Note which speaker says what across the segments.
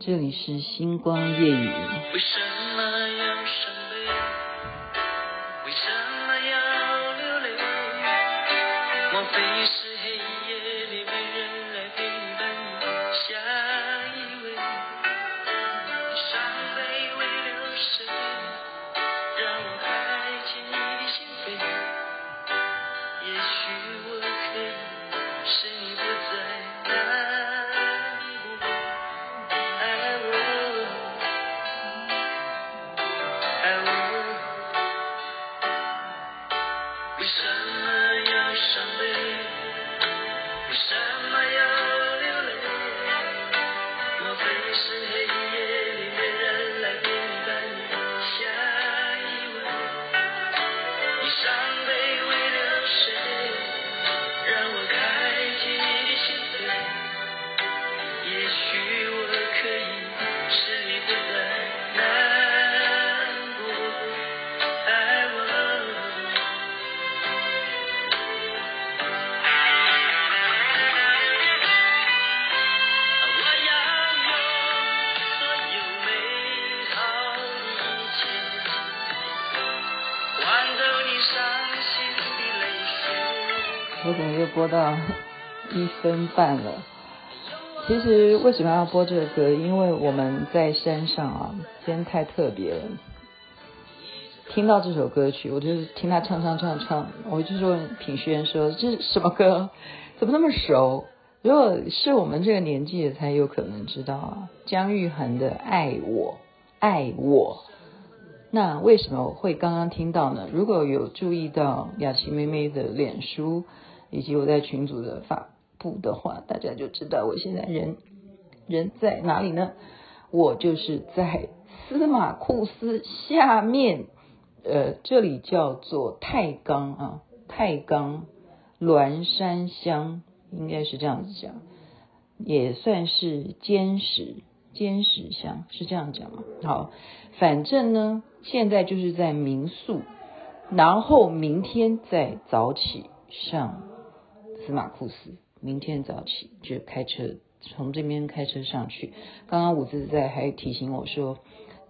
Speaker 1: 这里是星光夜语。
Speaker 2: 为什么要伤悲？为什么要流泪？莫非是爱我
Speaker 1: 怎么又播到一分半了？其实为什么要播这个歌？因为我们在山上啊，今天太特别了。听到这首歌曲，我就是听他唱唱唱唱，我就说品轩说这是什么歌？怎么那么熟？如果是我们这个年纪的，才有可能知道啊。姜育恒的《爱我爱我》，那为什么会刚刚听到呢？如果有注意到雅琪妹妹的脸书，以及我在群组的发布的话，大家就知道我现在人人在哪里呢？我就是在司马库斯下面，呃，这里叫做太冈啊，太冈峦山乡。应该是这样子讲，也算是坚实尖石乡，是这样讲吗？好，反正呢，现在就是在民宿，然后明天再早起上司马库斯，明天早起就开车从这边开车上去。刚刚伍子在还提醒我说。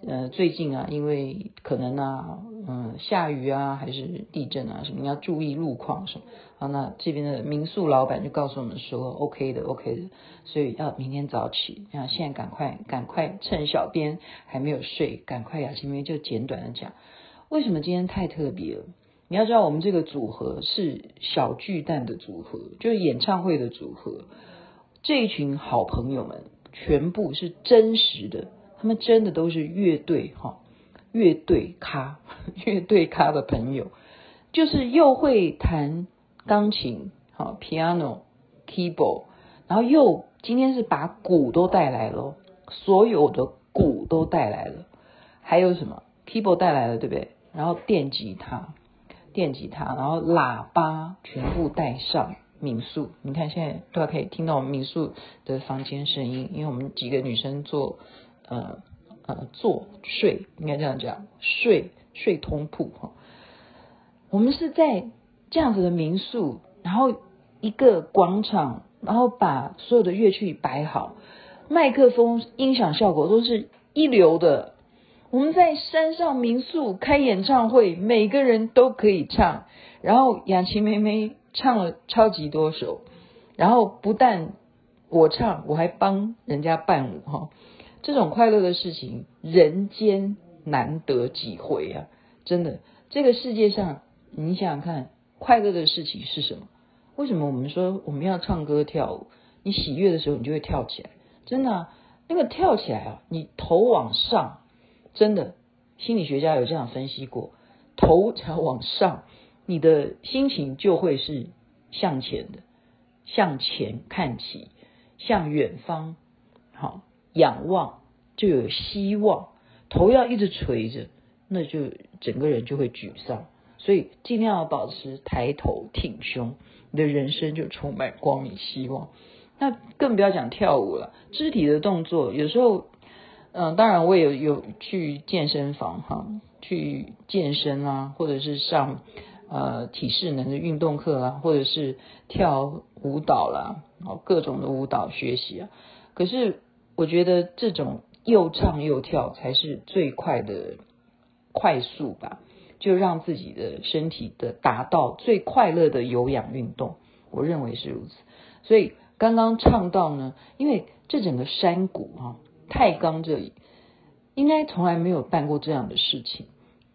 Speaker 1: 呃，最近啊，因为可能啊，嗯、下雨啊，还是地震啊，什么你要注意路况什么。好，那这边的民宿老板就告诉我们说，OK 的，OK 的，所以要明天早起。那现在赶快，赶快趁小编还没有睡，赶快呀，前面就简短的讲，为什么今天太特别了？你要知道，我们这个组合是小巨蛋的组合，就是演唱会的组合。这一群好朋友们，全部是真实的。他们真的都是乐队哈，乐队咖，乐队咖的朋友，就是又会弹钢琴，好，piano、keyboard，然后又今天是把鼓都带来了，所有的鼓都带来了，还有什么 keyboard 带来了，对不对？然后电吉他，电吉他，然后喇叭全部带上。民宿，你看现在都可以听到我们民宿的房间声音，因为我们几个女生做。呃呃，坐睡应该这样讲，睡睡通铺哈。我们是在这样子的民宿，然后一个广场，然后把所有的乐器摆好，麦克风音响效果都是一流的。我们在山上民宿开演唱会，每个人都可以唱。然后雅琪妹妹唱了超级多首，然后不但我唱，我还帮人家伴舞哈。这种快乐的事情，人间难得几回啊！真的，这个世界上，你想想看，快乐的事情是什么？为什么我们说我们要唱歌跳舞？你喜悦的时候，你就会跳起来。真的，那个跳起来啊，你头往上，真的，心理学家有这样分析过，头才往上，你的心情就会是向前的，向前看齐，向远方，好。仰望就有希望，头要一直垂着，那就整个人就会沮丧。所以尽量要保持抬头挺胸，你的人生就充满光明希望。那更不要讲跳舞了，肢体的动作有时候，嗯、呃，当然我也有有去健身房哈，去健身啊，或者是上呃体适能的运动课啊，或者是跳舞蹈啦，哦各种的舞蹈学习啊。可是。我觉得这种又唱又跳才是最快的快速吧，就让自己的身体的达到最快乐的有氧运动，我认为是如此。所以刚刚唱到呢，因为这整个山谷哈，太钢这里应该从来没有办过这样的事情，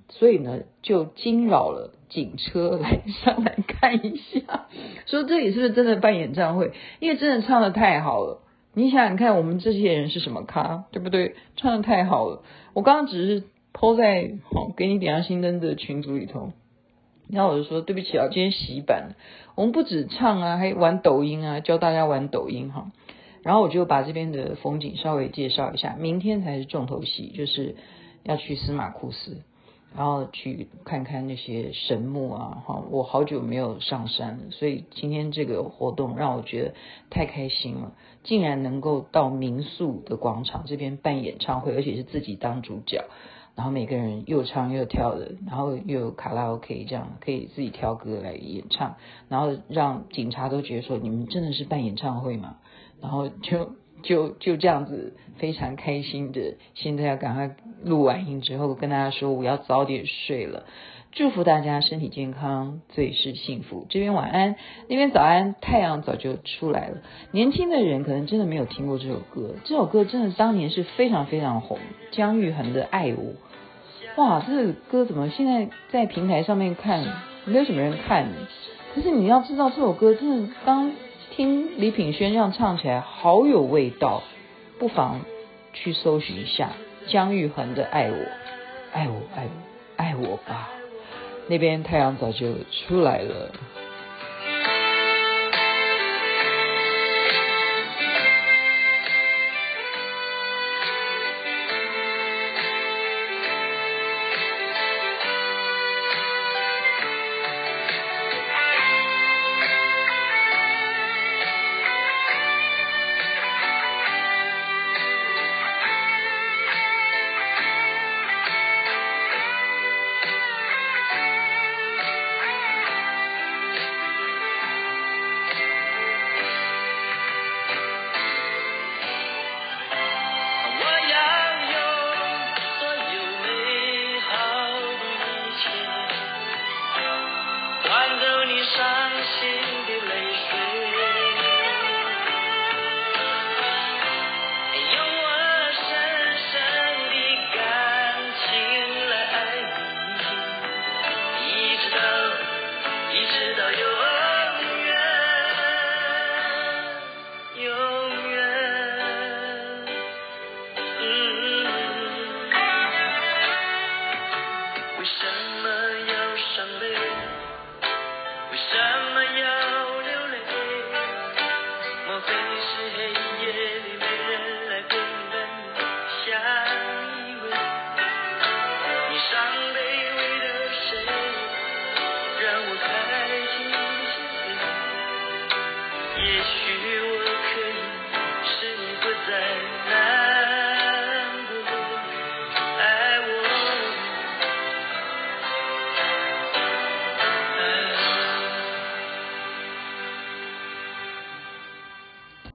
Speaker 1: 所以呢就惊扰了警车来上来看一下，说这里是不是真的办演唱会？因为真的唱的太好了。你想想看，我们这些人是什么咖，对不对？唱得太好了。我刚刚只是抛在好给你点亮心灯的群组里头，然后我就说对不起啊，今天洗版。我们不止唱啊，还玩抖音啊，教大家玩抖音哈。然后我就把这边的风景稍微介绍一下。明天才是重头戏，就是要去司马库斯。然后去看看那些神木啊，哈！我好久没有上山了，所以今天这个活动让我觉得太开心了，竟然能够到民宿的广场这边办演唱会，而且是自己当主角，然后每个人又唱又跳的，然后又有卡拉 OK 这样可以自己挑歌来演唱，然后让警察都觉得说，你们真的是办演唱会吗？然后就。就就这样子非常开心的，现在要赶快录完音之后跟大家说，我要早点睡了。祝福大家身体健康，最是幸福。这边晚安，那边早安，太阳早就出来了。年轻的人可能真的没有听过这首歌，这首歌真的当年是非常非常红。姜育恒的《爱我》，哇，这个歌怎么现在在平台上面看没有什么人看？可是你要知道，这首歌真的刚。听李品轩这样唱起来好有味道，不妨去搜寻一下姜育恒的《爱我》，爱我，爱我，爱我吧。那边太阳早就出来了。
Speaker 2: 也 you were could